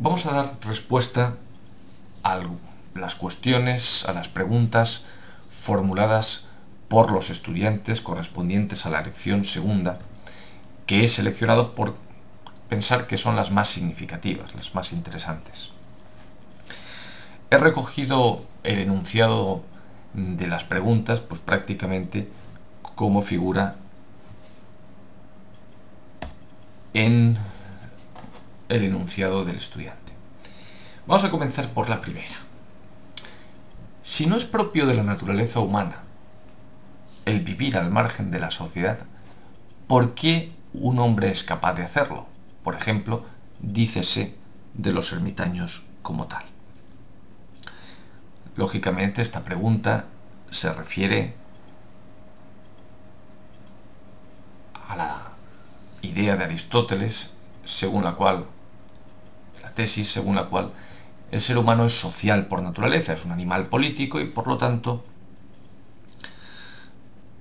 Vamos a dar respuesta a las cuestiones, a las preguntas formuladas por los estudiantes correspondientes a la lección segunda, que he seleccionado por pensar que son las más significativas, las más interesantes. He recogido el enunciado de las preguntas, pues prácticamente como figura en el enunciado del estudiante. Vamos a comenzar por la primera. Si no es propio de la naturaleza humana el vivir al margen de la sociedad, ¿por qué un hombre es capaz de hacerlo? Por ejemplo, dícese de los ermitaños como tal. Lógicamente esta pregunta se refiere a la idea de Aristóteles según la cual, la tesis según la cual el ser humano es social por naturaleza, es un animal político y por lo tanto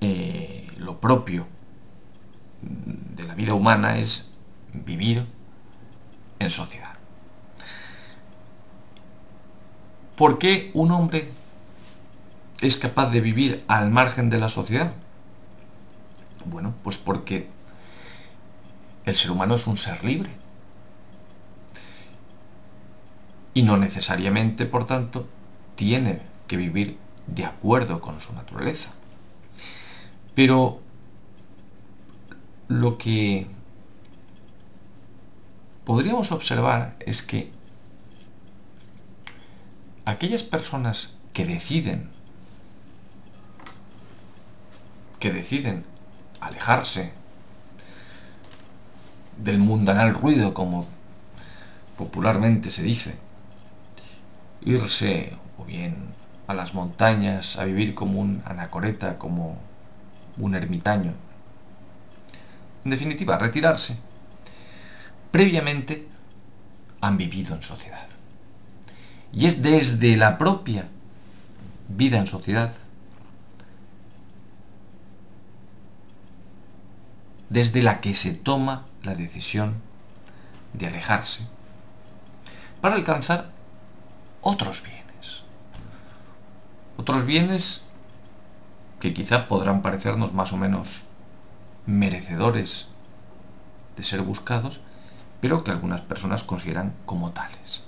eh, lo propio de la vida humana es vivir en sociedad. ¿Por qué un hombre es capaz de vivir al margen de la sociedad? Bueno, pues porque el ser humano es un ser libre. Y no necesariamente, por tanto, tiene que vivir de acuerdo con su naturaleza. Pero lo que podríamos observar es que aquellas personas que deciden que deciden alejarse del mundanal ruido, como popularmente se dice, irse o bien a las montañas a vivir como un anacoreta, como un ermitaño. En definitiva, retirarse. Previamente han vivido en sociedad. Y es desde la propia vida en sociedad, desde la que se toma la decisión de alejarse para alcanzar otros bienes. Otros bienes que quizá podrán parecernos más o menos merecedores de ser buscados, pero que algunas personas consideran como tales.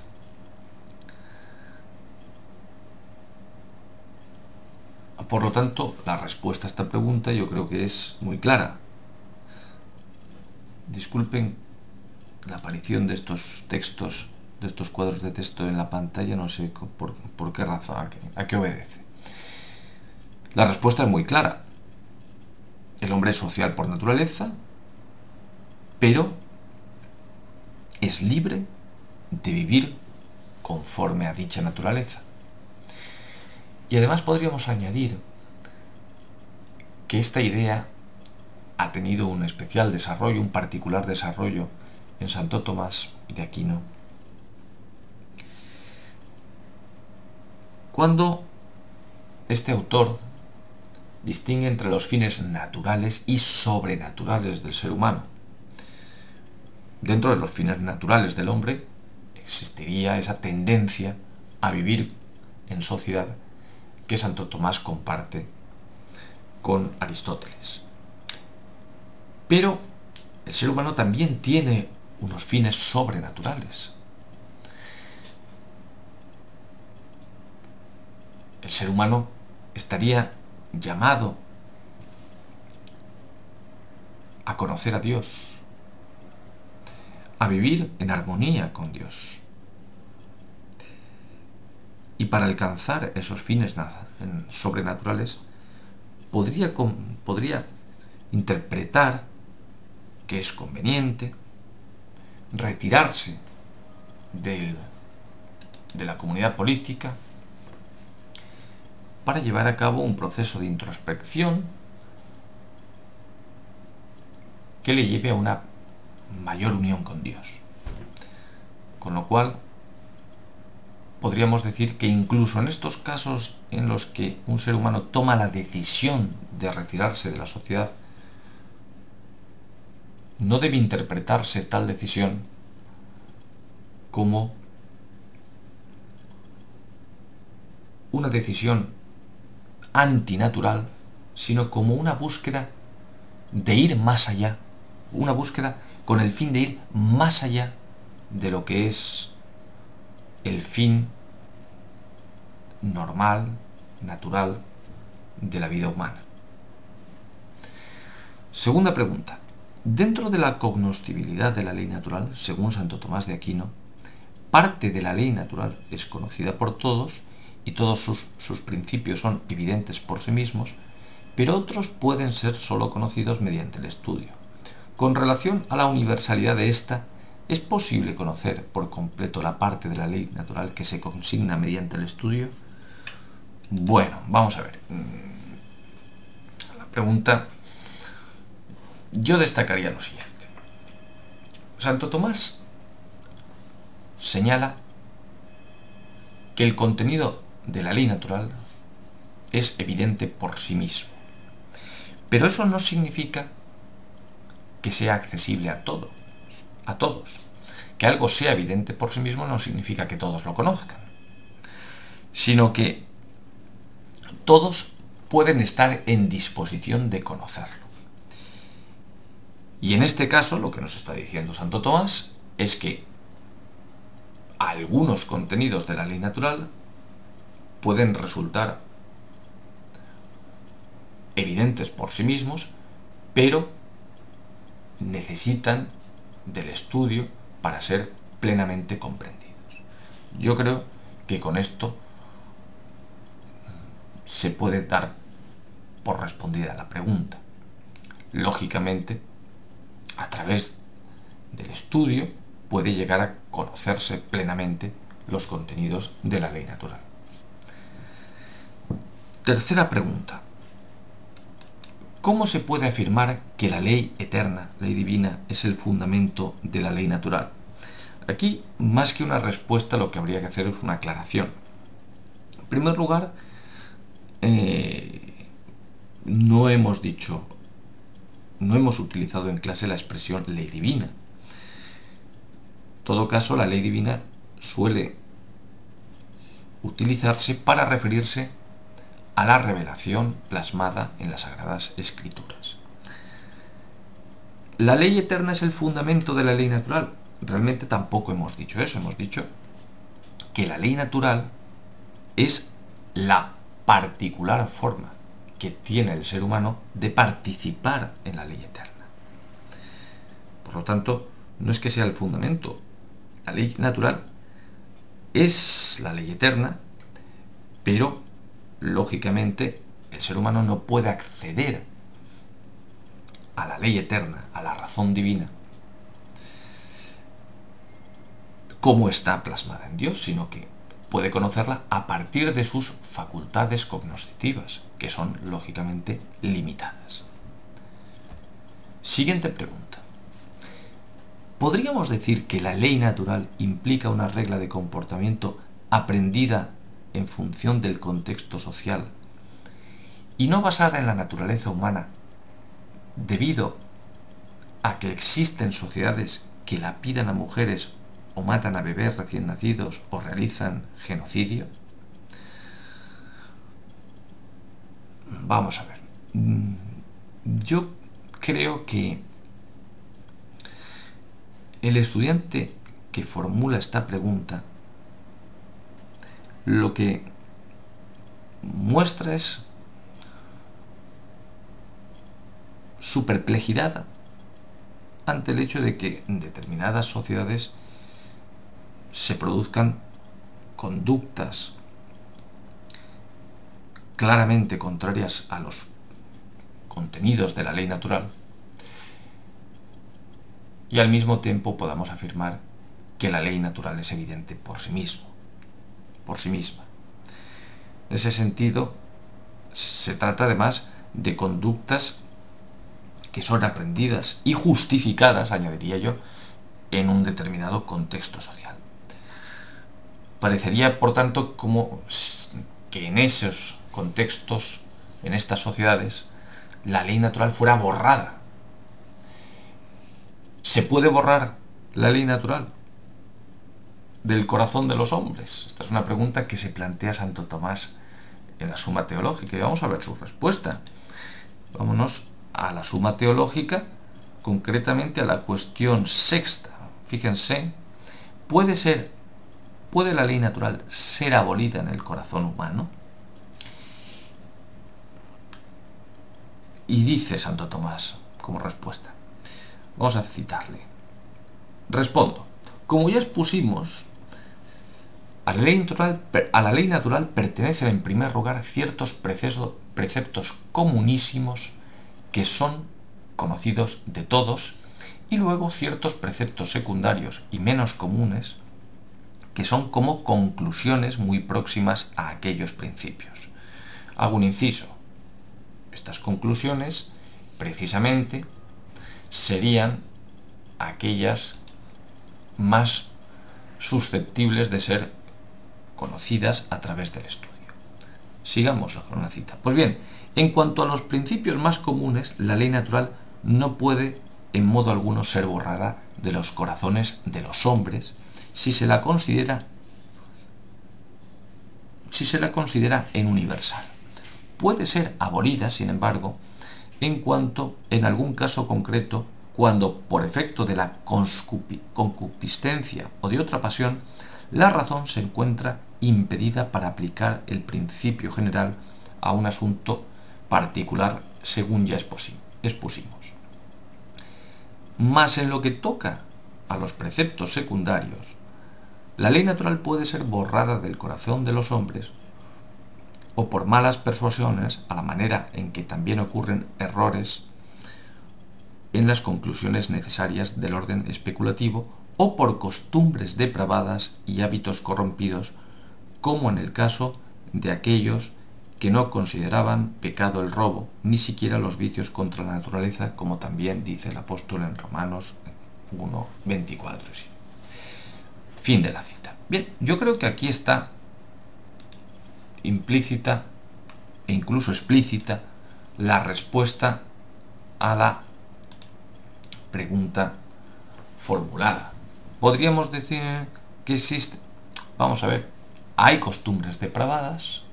Por lo tanto, la respuesta a esta pregunta yo creo que es muy clara. Disculpen la aparición de estos textos, de estos cuadros de texto en la pantalla, no sé por, qué razón, a qué obedece. La respuesta es muy clara. El hombre es social por naturaleza, pero es libre de vivir conforme a dicha naturaleza. Y además podríamos añadir que esta idea ha tenido un especial desarrollo, un particular desarrollo en Santo Tomás de Aquino. Cuando este autor distingue entre los fines naturales y sobrenaturales del ser humano. Dentro de los fines naturales del hombre existiría esa tendencia a vivir en sociedad que Santo Tomás comparte con Aristóteles. Pero el ser humano también tiene unos fines sobrenaturales. El ser humano estaría llamado a conocer a Dios, a vivir en armonía con Dios. Y para alcanzar esos fines sobrenaturales, podría, podría interpretar que es conveniente retirarse de la comunidad política para llevar a cabo un proceso de introspección que le lleve a una mayor unión con Dios. Con lo cual, podríamos decir que incluso en estos casos en los que un ser humano toma la decisión de retirarse de la sociedad, no debe interpretarse tal decisión como una decisión antinatural, sino como una búsqueda de ir más allá, una búsqueda con el fin de ir más allá de lo que es el fin normal, natural de la vida humana. Segunda pregunta. Dentro de la cognoscibilidad de la ley natural, según Santo Tomás de Aquino, parte de la ley natural es conocida por todos y todos sus, sus, principios son evidentes por sí mismos, pero otros pueden ser sólo conocidos mediante el estudio. Con relación a la universalidad de esta, ¿es posible conocer por completo la parte de la ley natural que se consigna mediante el estudio? Bueno, vamos a ver. La pregunta, yo destacaría lo siguiente. Santo Tomás señala que el contenido de la ley natural es evidente por sí mismo. Pero eso no significa que sea accesible a todos, a todos. Que algo sea evidente por sí mismo no significa que todos lo conozcan, sino que todos pueden estar en disposición de conocerlo. Y en este caso, lo que nos está diciendo Santo Tomás es que algunos contenidos de la ley natural pueden resultar evidentes por sí mismos, pero necesitan del estudio para ser plenamente comprendidos. Yo creo que con esto se puede dar por respondida la pregunta. Lógicamente, a través del estudio puede llegar a conocerse plenamente los contenidos de la ley natural. Tercera pregunta. ¿Cómo se puede afirmar que la ley eterna, ley divina, es el fundamento de la ley natural? Aquí, más que una respuesta, lo que habría que hacer es una aclaración. En primer lugar, eh, no hemos dicho, no hemos utilizado en clase la expresión ley divina. En todo caso, la ley divina suele utilizarse para referirse a la revelación plasmada en las Sagradas Escrituras. ¿La ley eterna es el fundamento de la ley natural? Realmente tampoco hemos dicho eso, hemos dicho que la ley natural es la particular forma que tiene el ser humano de participar en la ley eterna. Por lo tanto, no es que sea el fundamento. La ley natural es la ley eterna, pero lógicamente, el ser humano no puede acceder a la ley eterna, a la razón divina, como está plasmada en Dios, sino que puede conocerla a partir de sus facultades cognoscitivas, que son lógicamente limitadas. Siguiente pregunta. ¿Podríamos decir que la ley natural implica una regla de comportamiento aprendida en función del contexto social y no basada en la naturaleza humana, debido a que existen sociedades que lapidan a mujeres o matan a bebés recién nacidos o realizan genocidio? Vamos a ver. Mm, yo creo que el estudiante que formula esta pregunta lo que muestra es su perplejidad ante el hecho de que determinadas sociedades se produzcan conductas claramente contrarias a los contenidos de la ley natural y al mismo tiempo podamos afirmar que la ley natural es evidente por sí mismo por sí misma. En ese sentido, se trata además de conductas que son aprendidas y justificadas, añadiría yo, en un determinado contexto social. Parecería, por tanto, como que en esos contextos, en estas sociedades, la ley natural fuera borrada. ¿Se puede borrar la ley natural del corazón de los hombres? Esta es una pregunta que se plantea Santo Tomás en la Suma Teológica y vamos a ver su respuesta. Vámonos a la Suma Teológica, concretamente a la cuestión sexta. Fíjense, ¿puede ser puede la ley natural ser abolida en el corazón humano? Y dice Santo Tomás como respuesta. Vamos a citarle. Respondo. Como ya expusimos, a la, ley natural, pertenecen en primer lugar ciertos preceptos comunísimos que son conocidos de todos y luego ciertos preceptos secundarios y menos comunes que son como conclusiones muy próximas a aquellos principios. Hago un inciso. Estas conclusiones precisamente serían aquellas más susceptibles de ser conocidas a través del estudio. Sigamos con la cita. Pues bien, en cuanto a los principios más comunes, la ley natural no puede en modo alguno ser borrada de los corazones de los hombres si se la considera si se la considera en universal. Puede ser abolida, sin embargo, en cuanto en algún caso concreto cuando por efecto de la concupiscencia o de otra pasión la razón se encuentra impedida para aplicar el principio general a un asunto particular según ya expusimos. Más en lo que toca a los preceptos secundarios, la ley natural puede ser borrada del corazón de los hombres o por malas persuasiones, a la manera en que también ocurren errores en las conclusiones necesarias del orden especulativo o por costumbres depravadas y hábitos corrompidos, como en el caso de aquellos que no consideraban pecado el robo, ni siquiera los vicios contra la naturaleza, como también dice el apóstol en Romanos 1, 24. Fin de la cita. Bien, yo creo que aquí está implícita e incluso explícita la respuesta a la pregunta formulada podríamos decir que existe, vamos a ver, hay costumbres depravadas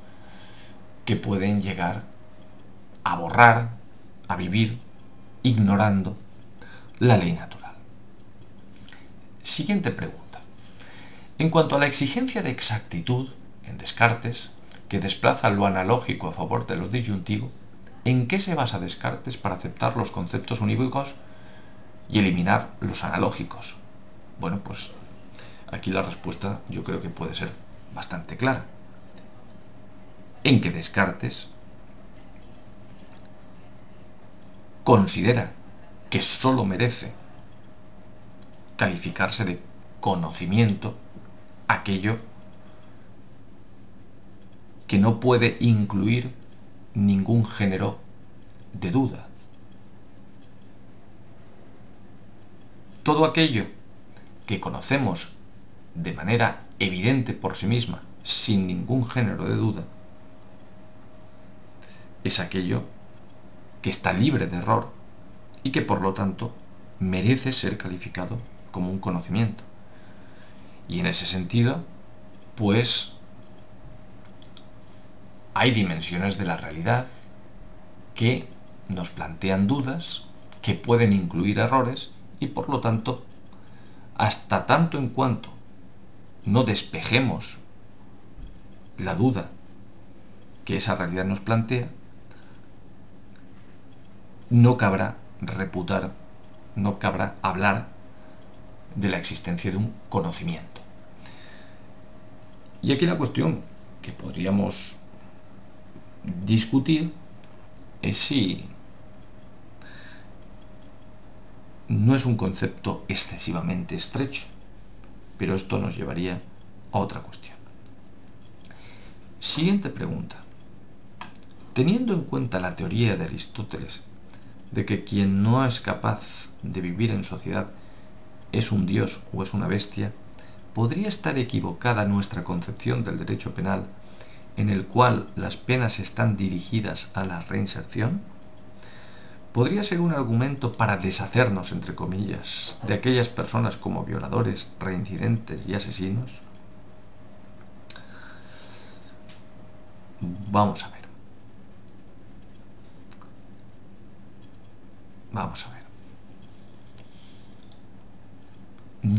que pueden llegar a borrar, a vivir, ignorando la ley natural. Siguiente pregunta. En cuanto a la exigencia de exactitud en Descartes, que desplaza lo analógico a favor de lo disyuntivo, ¿en qué se basa Descartes para aceptar los conceptos unívocos y eliminar los analógicos? Bueno, pues aquí la respuesta yo creo que puede ser bastante clara. En que Descartes considera que sólo merece calificarse de conocimiento aquello que no puede incluir ningún género de duda. Todo aquello que conocemos de manera evidente por sí misma, sin ningún género de duda, es aquello que está libre de error y que por lo tanto merece ser calificado como un conocimiento. Y en ese sentido, pues hay dimensiones de la realidad que nos plantean dudas, que pueden incluir errores y por lo tanto hasta tanto en cuanto no despejemos la duda que esa realidad nos plantea, no cabrá reputar, no cabrá hablar de la existencia de un conocimiento. Y aquí la cuestión que podríamos discutir es si no es un concepto excesivamente estrecho, pero esto nos llevaría a otra cuestión. Siguiente pregunta. Teniendo en cuenta la teoría de Aristóteles de que quien no es capaz de vivir en sociedad es un dios o es una bestia, ¿podría estar equivocada nuestra concepción del derecho penal en el cual las penas están dirigidas a la reinserción, podría ser un argumento para deshacernos, entre comillas, de aquellas personas como violadores, reincidentes y asesinos? Vamos a ver. Vamos a ver.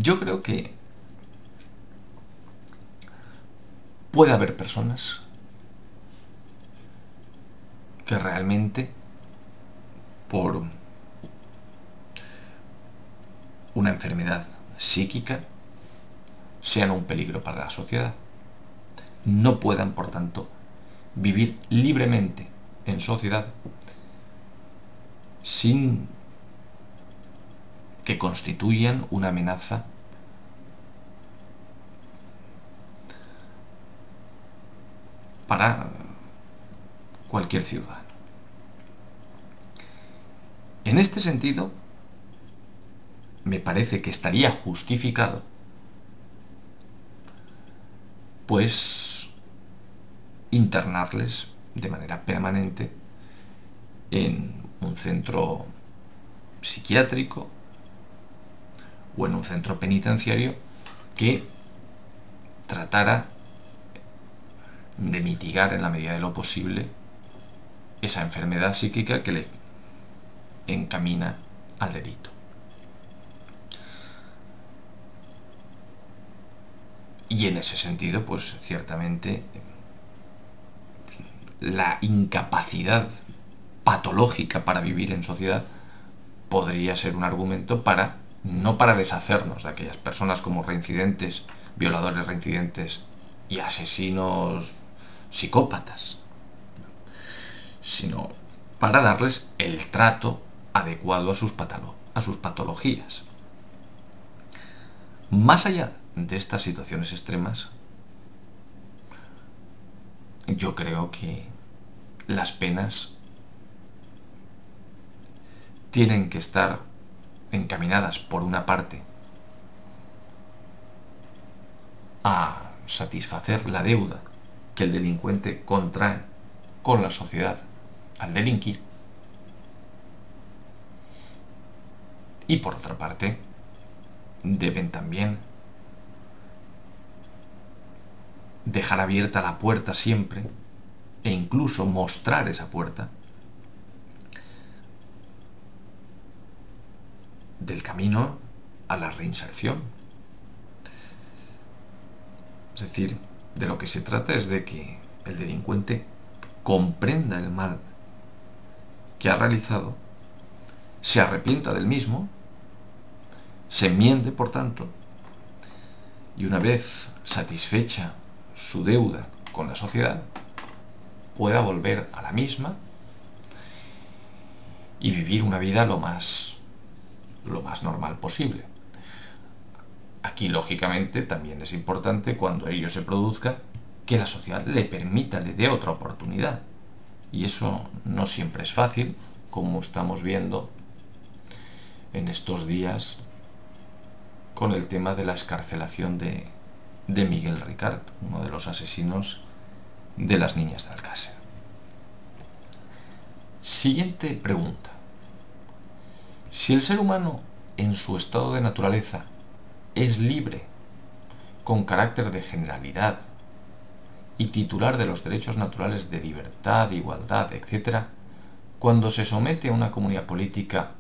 Yo creo que puede haber personas que realmente por una enfermedad psíquica sean un peligro para la sociedad. No puedan, por tanto, vivir libremente en sociedad sin que constituyan una amenaza para cualquier ciudadano. En este sentido, me parece que estaría justificado, pues, internarles de manera permanente en un centro psiquiátrico o en un centro penitenciario que tratara de mitigar en la medida de lo posible esa enfermedad psíquica que le encamina al delito. Y en ese sentido, pues ciertamente la incapacidad patológica para vivir en sociedad podría ser un argumento para, no para deshacernos de aquellas personas como reincidentes, violadores reincidentes y asesinos psicópatas, sino para darles el trato adecuado a sus, patologías. Más allá de estas situaciones extremas, yo creo que las penas tienen que estar encaminadas por una parte a satisfacer la deuda que el delincuente contrae con la sociedad al delinquir y por otra parte deben también dejar abierta la puerta siempre e incluso mostrar esa puerta del camino a la reinserción. Es decir, de lo que se trata es de que el delincuente comprenda el mal que ha realizado, se arrepienta del mismo, se enmiende, por tanto, y una vez satisfecha su deuda con la sociedad, pueda volver a la misma y vivir una vida lo más lo más normal posible. Aquí, lógicamente, también es importante cuando ello se produzca que la sociedad le permita, le dé otra oportunidad. Y eso no siempre es fácil, como estamos viendo en estos días con el tema de la escarcelación de, de Miguel Ricard, uno de los asesinos de las niñas de Alcácer. Siguiente pregunta. Si el ser humano en su estado de naturaleza es libre, con carácter de generalidad y titular de los derechos naturales de libertad, igualdad, etc., cuando se somete a una comunidad política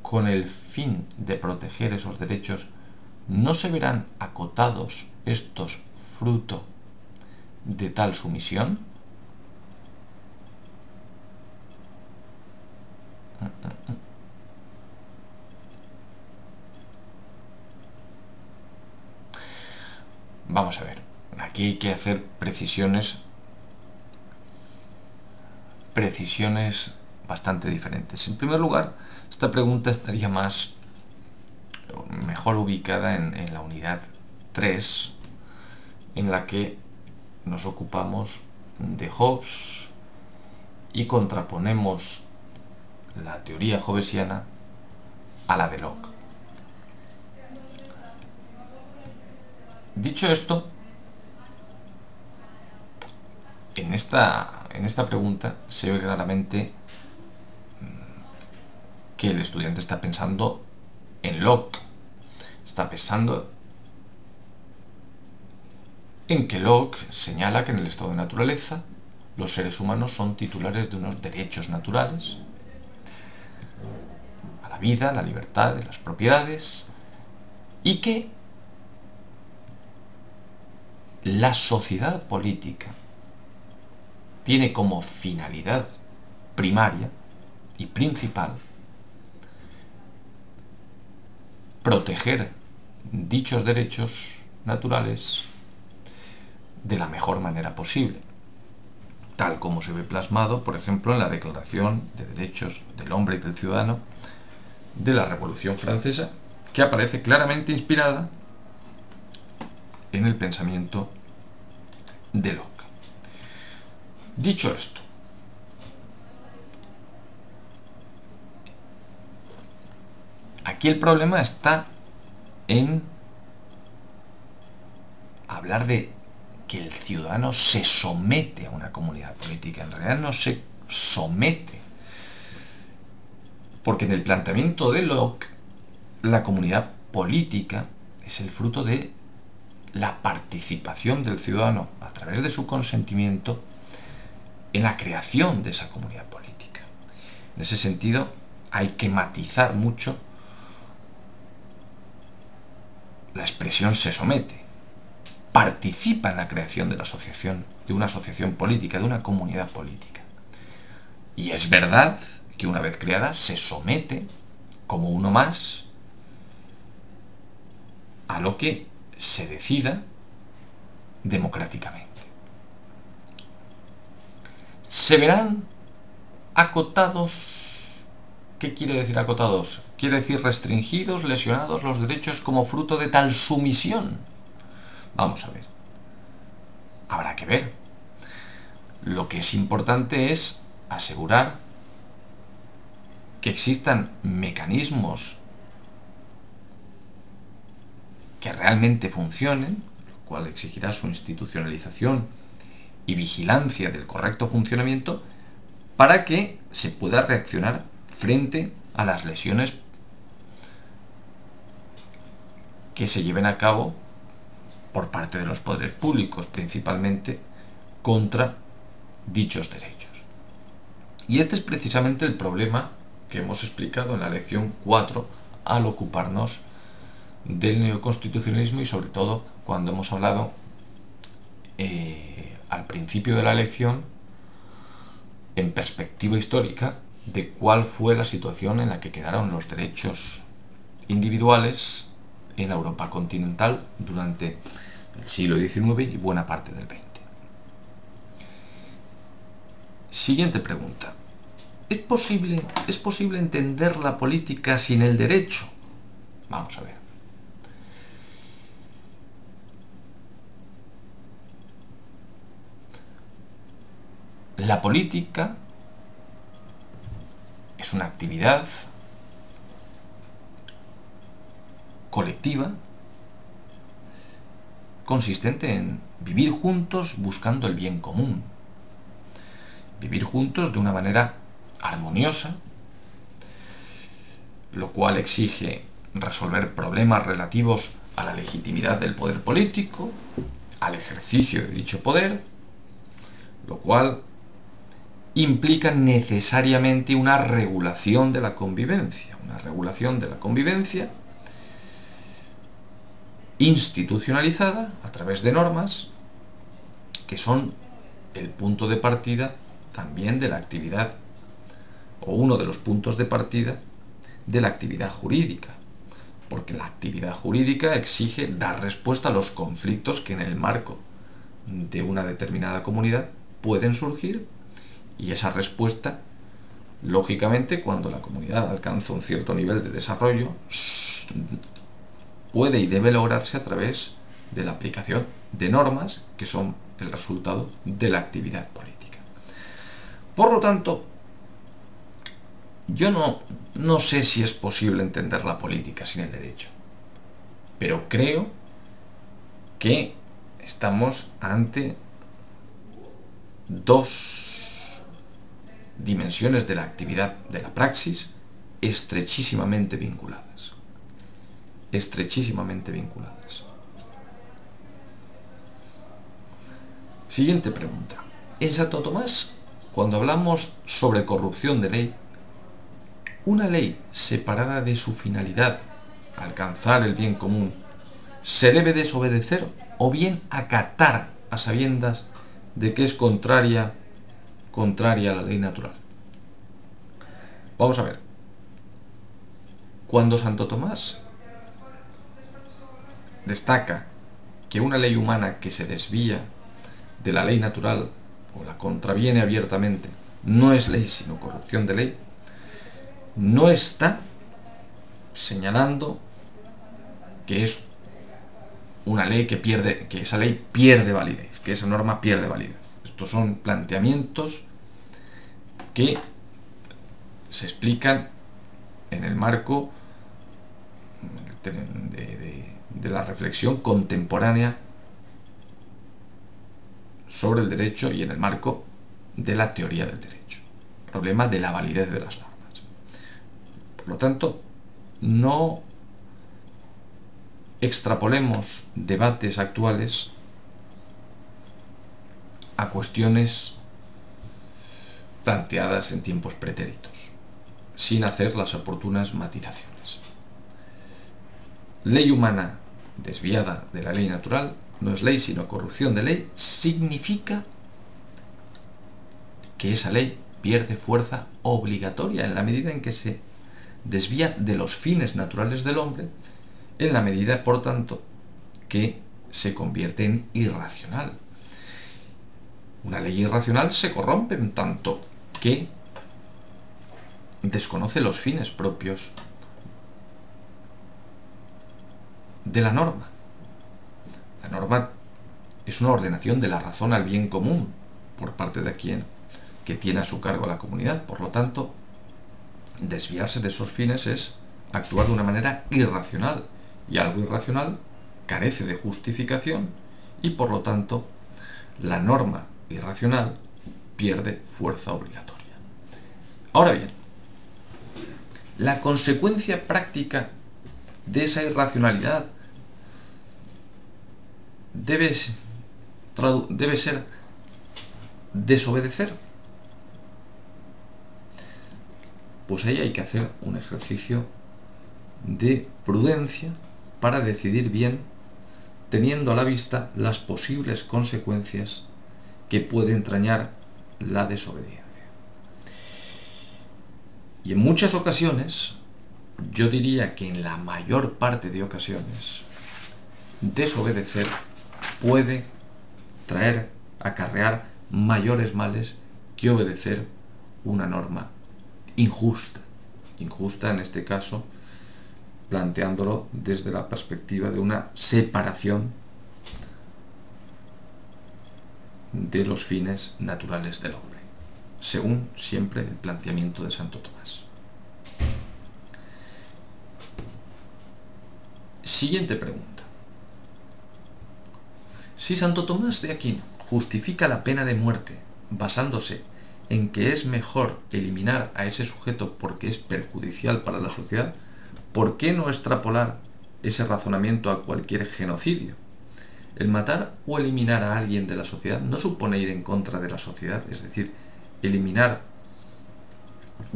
con el fin de proteger esos derechos, ¿no se verán acotados estos fruto de tal sumisión? Vamos a ver, aquí hay que hacer precisiones precisiones bastante diferentes. En primer lugar, esta pregunta estaría más mejor ubicada en, la unidad 3, en la que nos ocupamos de Hobbes y contraponemos la teoría hobbesiana a la de Locke. Dicho esto, en esta, en esta pregunta se ve claramente mm, que el estudiante está pensando en Locke. Está pensando en que Locke señala que en el estado de naturaleza los seres humanos son titulares de unos derechos naturales a la vida, la libertad, las propiedades, y que la sociedad política tiene como finalidad primaria y principal proteger dichos derechos naturales de la mejor manera posible, tal como se ve plasmado, por ejemplo, en la Declaración de Derechos del Hombre y del Ciudadano de la Revolución Francesa, que aparece claramente inspirada en el pensamiento de Locke. Dicho esto, aquí el problema está en hablar de que el ciudadano se somete a una comunidad política. En realidad no se somete. Porque en el planteamiento de Locke, la comunidad política es el fruto de la participación del ciudadano a través de su consentimiento en la creación de esa comunidad política. En ese sentido, hay que matizar mucho la expresión se somete participa en la creación de la asociación, de una asociación política, de una comunidad política. Y es verdad que una vez creada se somete como uno más a lo que se decida democráticamente. Se verán acotados, ¿qué quiere decir acotados? Quiere decir restringidos, lesionados los derechos como fruto de tal sumisión Vamos a ver. Habrá que ver. Lo que es importante es asegurar que existan mecanismos que realmente funcionen, lo cual exigirá su institucionalización y vigilancia del correcto funcionamiento, para que se pueda reaccionar frente a las lesiones que se lleven a cabo por parte de los poderes públicos, principalmente contra dichos derechos. Y este es precisamente el problema que hemos explicado en la lección 4 al ocuparnos del neoconstitucionalismo y sobre todo cuando hemos hablado eh, al principio de la lección en perspectiva histórica de cuál fue la situación en la que quedaron los derechos individuales en Europa continental durante el siglo XIX y buena parte del XX. Siguiente pregunta. ¿Es posible, ¿Es posible entender la política sin el derecho? Vamos a ver. La política es una actividad colectiva consistente en vivir juntos buscando el bien común. Vivir juntos de una manera armoniosa, lo cual exige resolver problemas relativos a la legitimidad del poder político, al ejercicio de dicho poder, lo cual implica necesariamente una regulación de la convivencia, una regulación de la convivencia institucionalizada a través de normas que son el punto de partida también de la actividad o uno de los puntos de partida de la actividad jurídica porque la actividad jurídica exige dar respuesta a los conflictos que en el marco de una determinada comunidad pueden surgir y esa respuesta lógicamente cuando la comunidad alcanza un cierto nivel de desarrollo puede y debe lograrse a través de la aplicación de normas que son el resultado de la actividad política. Por lo tanto, yo no, no sé si es posible entender la política sin el derecho, pero creo que estamos ante dos dimensiones de la actividad de la praxis estrechísimamente vinculadas. Estrechísimamente vinculadas. Siguiente pregunta. En Santo Tomás, cuando hablamos sobre corrupción de ley, una ley separada de su finalidad, alcanzar el bien común, se debe desobedecer o bien acatar a sabiendas de que es contraria, contraria a la ley natural. Vamos a ver. Cuando Santo Tomás destaca que una ley humana que se desvía de la ley natural o la contraviene abiertamente no es ley sino corrupción de ley, no está señalando que es una ley que pierde, que esa ley pierde validez, que esa norma pierde validez. Estos son planteamientos que se explican en el marco de, la reflexión contemporánea sobre el derecho y en el marco de la teoría del derecho. Problema de la validez de las normas. Por lo tanto, no extrapolemos debates actuales a cuestiones planteadas en tiempos pretéritos, sin hacer las oportunas matizaciones. Ley humana desviada de la ley natural no es ley sino corrupción de ley, significa que esa ley pierde fuerza obligatoria en la medida en que se desvía de los fines naturales del hombre, en la medida, por tanto, que se convierte en irracional. Una ley irracional se corrompe en tanto que desconoce los fines propios de la norma. La norma es una ordenación de la razón al bien común por parte de quien que tiene a su cargo la comunidad. Por lo tanto, desviarse de esos fines es actuar de una manera irracional y algo irracional carece de justificación y por lo tanto la norma irracional pierde fuerza obligatoria. Ahora bien, la consecuencia práctica de esa irracionalidad debe, ser desobedecer. Pues ahí hay que hacer un ejercicio de prudencia para decidir bien, teniendo a la vista las posibles consecuencias que puede entrañar la desobediencia. Y en muchas ocasiones, yo diría que en la mayor parte de ocasiones, desobedecer puede traer, acarrear mayores males que obedecer una norma injusta. Injusta en este caso, planteándolo desde la perspectiva de una separación de los fines naturales del hombre, según siempre el planteamiento de Santo Tomás. Siguiente pregunta. Si Santo Tomás de Aquino justifica la pena de muerte basándose en que es mejor eliminar a ese sujeto porque es perjudicial para la sociedad, ¿por qué no extrapolar ese razonamiento a cualquier genocidio? El matar o eliminar a alguien de la sociedad no supone ir en contra de la sociedad, es decir, eliminar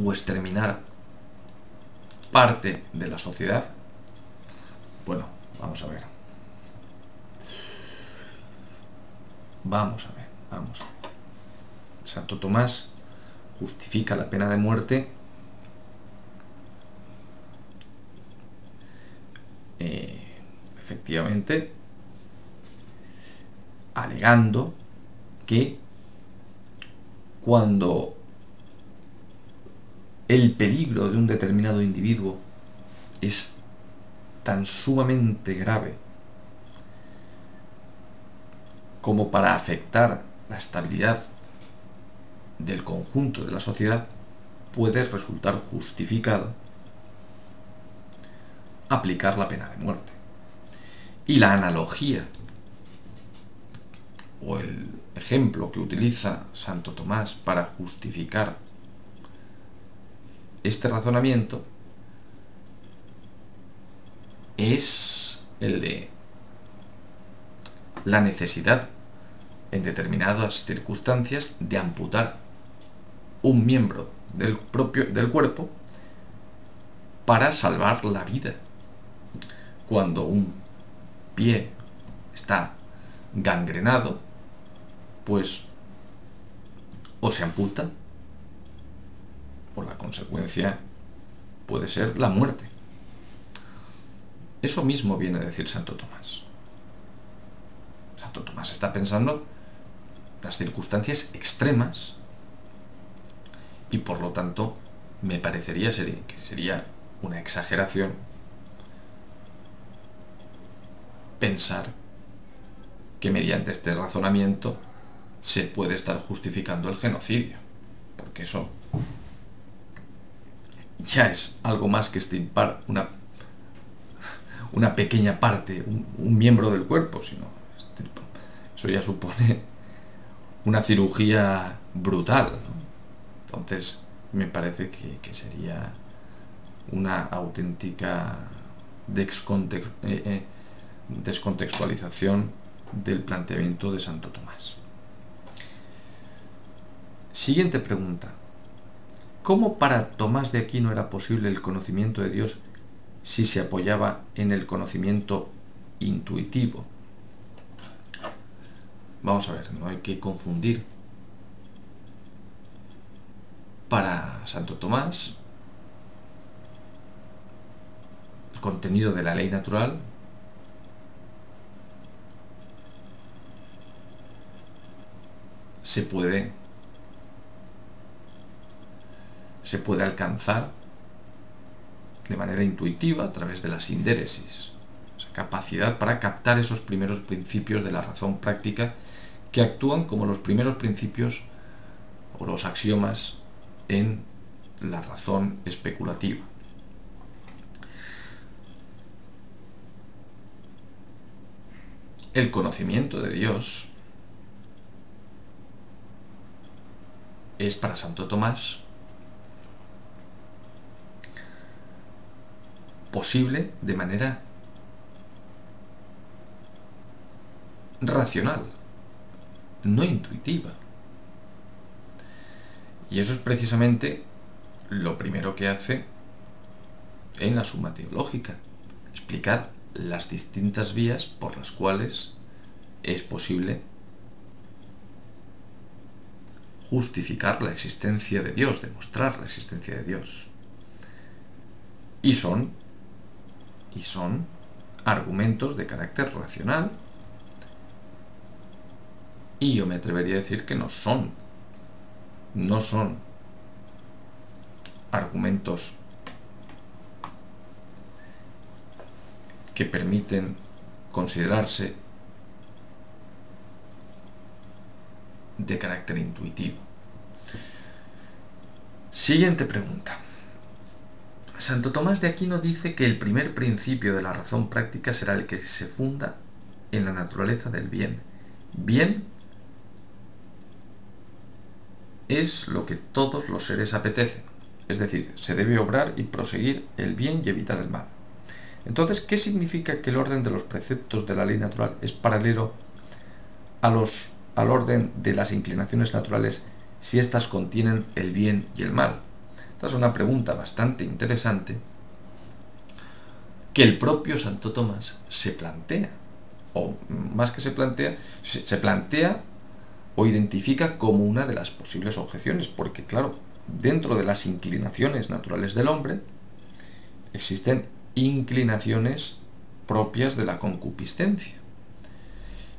o exterminar parte de la sociedad. Bueno, vamos a ver. Vamos a ver, vamos. Santo Tomás justifica la pena de muerte eh, efectivamente alegando que cuando el peligro de un determinado individuo es tan sumamente grave como para afectar la estabilidad del conjunto de la sociedad, puede resultar justificado aplicar la pena de muerte. Y la analogía o el ejemplo que utiliza Santo Tomás para justificar este razonamiento es el de la necesidad en determinadas circunstancias de amputar un miembro del propio del cuerpo para salvar la vida. Cuando un pie está gangrenado, pues o se amputa o la consecuencia puede ser la muerte. Eso mismo viene a decir Santo Tomás. Santo Tomás está pensando las circunstancias extremas y por lo tanto me parecería que sería una exageración pensar que mediante este razonamiento se puede estar justificando el genocidio, porque eso ya es algo más que estimpar una, una pequeña parte, un, miembro del cuerpo, sino eso ya supone una cirugía brutal. Entonces, me parece que, sería una auténtica eh, eh, descontextualización del planteamiento de Santo Tomás. Siguiente pregunta. ¿Cómo para Tomás de Aquino era posible el conocimiento de Dios si se apoyaba en el conocimiento intuitivo? Vamos a ver, no hay que confundir. Para Santo Tomás, el contenido de la ley natural se puede se puede alcanzar de manera intuitiva a través de la sindéresis, esa capacidad para captar esos primeros principios de la razón práctica que actúan como los primeros principios o los axiomas en la razón especulativa. El conocimiento de Dios es para Santo Tomás posible de manera racional, no intuitiva. Y eso es precisamente lo primero que hace en la suma teológica, explicar las distintas vías por las cuales es posible justificar la existencia de Dios, demostrar la existencia de Dios. Y son y son argumentos de carácter racional y yo me atrevería a decir que no son no son argumentos que permiten considerarse de carácter intuitivo. Siguiente pregunta. Santo Tomás de Aquino dice que el primer principio de la razón práctica será el que se funda en la naturaleza del bien. Bien es lo que todos los seres apetecen, es decir, se debe obrar y proseguir el bien y evitar el mal. Entonces, ¿qué significa que el orden de los preceptos de la ley natural es paralelo a los, al orden de las inclinaciones naturales si éstas contienen el bien y el mal? Esta es una pregunta bastante interesante que el propio Santo Tomás se plantea, o más que se plantea, se plantea o identifica como una de las posibles objeciones, porque claro, dentro de las inclinaciones naturales del hombre existen inclinaciones propias de la concupiscencia.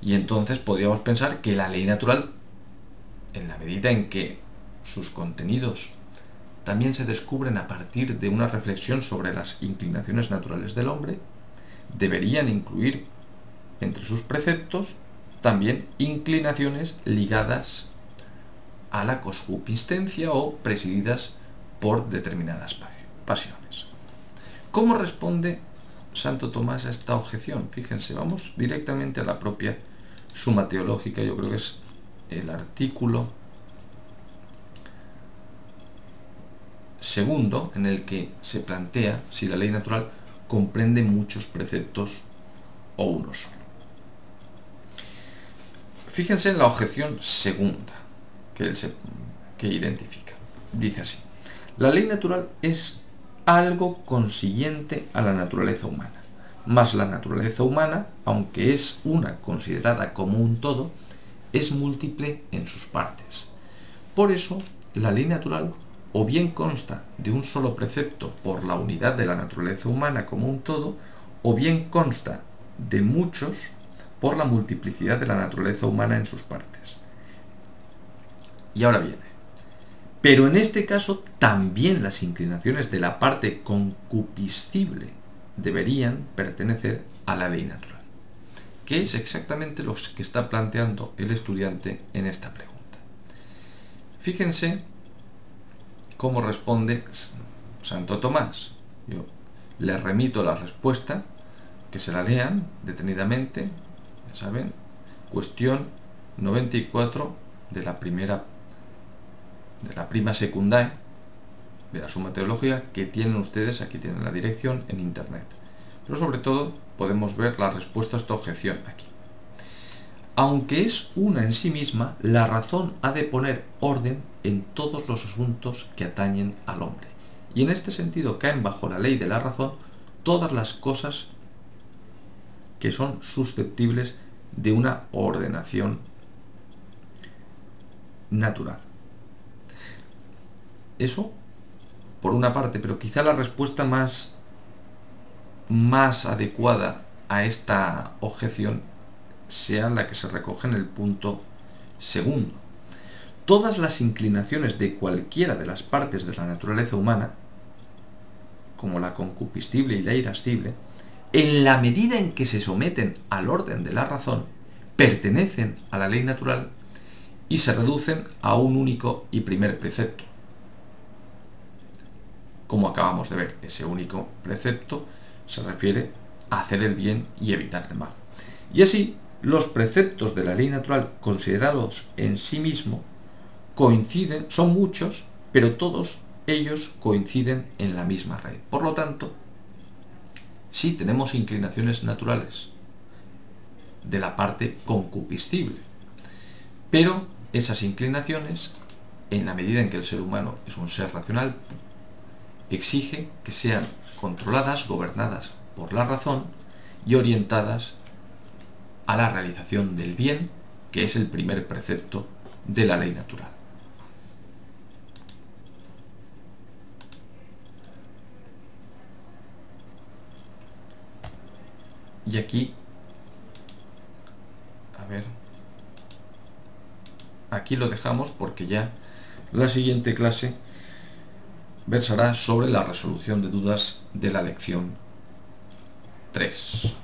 Y entonces podríamos pensar que la ley natural, en la medida en que sus contenidos también se descubren a partir de una reflexión sobre las inclinaciones naturales del hombre, deberían incluir entre sus preceptos también inclinaciones ligadas a la concupiscencia o presididas por determinadas pasiones. ¿Cómo responde Santo Tomás a esta objeción? Fíjense, vamos directamente a la propia suma teológica, yo creo que es el artículo segundo en el que se plantea si la ley natural comprende muchos preceptos o uno solo. Fíjense en la objeción segunda que, él se, que identifica. Dice así, la ley natural es algo consiguiente a la naturaleza humana, más la naturaleza humana, aunque es una considerada como un todo, es múltiple en sus partes. Por eso, la ley natural o bien consta de un solo precepto por la unidad de la naturaleza humana como un todo, o bien consta de muchos por la multiplicidad de la naturaleza humana en sus partes. Y ahora viene. Pero en este caso también las inclinaciones de la parte concupiscible deberían pertenecer a la ley natural, que es exactamente lo que está planteando el estudiante en esta pregunta. Fíjense cómo responde Santo Tomás. Yo les remito la respuesta, que se la lean detenidamente, ya saben, cuestión 94 de la primera de la prima secundaria de la suma teológica que tienen ustedes, aquí tienen la dirección en internet. Pero sobre todo podemos ver la respuesta a esta objeción aquí. Aunque es una en sí misma, la razón ha de poner orden en todos los asuntos que atañen al hombre. Y en este sentido caen bajo la ley de la razón todas las cosas que son susceptibles de una ordenación natural. Eso, por una parte, pero quizá la respuesta más, más adecuada a esta objeción sea la que se recoge en el punto segundo. Todas las inclinaciones de cualquiera de las partes de la naturaleza humana, como la concupiscible y la irascible, en la medida en que se someten al orden de la razón, pertenecen a la ley natural y se reducen a un único y primer precepto. Como acabamos de ver, ese único precepto se refiere a hacer el bien y evitar el mal. Y así, los preceptos de la ley natural considerados en sí mismo coinciden, son muchos, pero todos ellos coinciden en la misma raíz. Por lo tanto, sí tenemos inclinaciones naturales de la parte concupiscible, pero esas inclinaciones, en la medida en que el ser humano es un ser racional, exige que sean controladas, gobernadas por la razón y orientadas a la realización del bien, que es el primer precepto de la ley natural. Y aquí, a ver, aquí lo dejamos porque ya la siguiente clase versará sobre la resolución de dudas de la lección 3.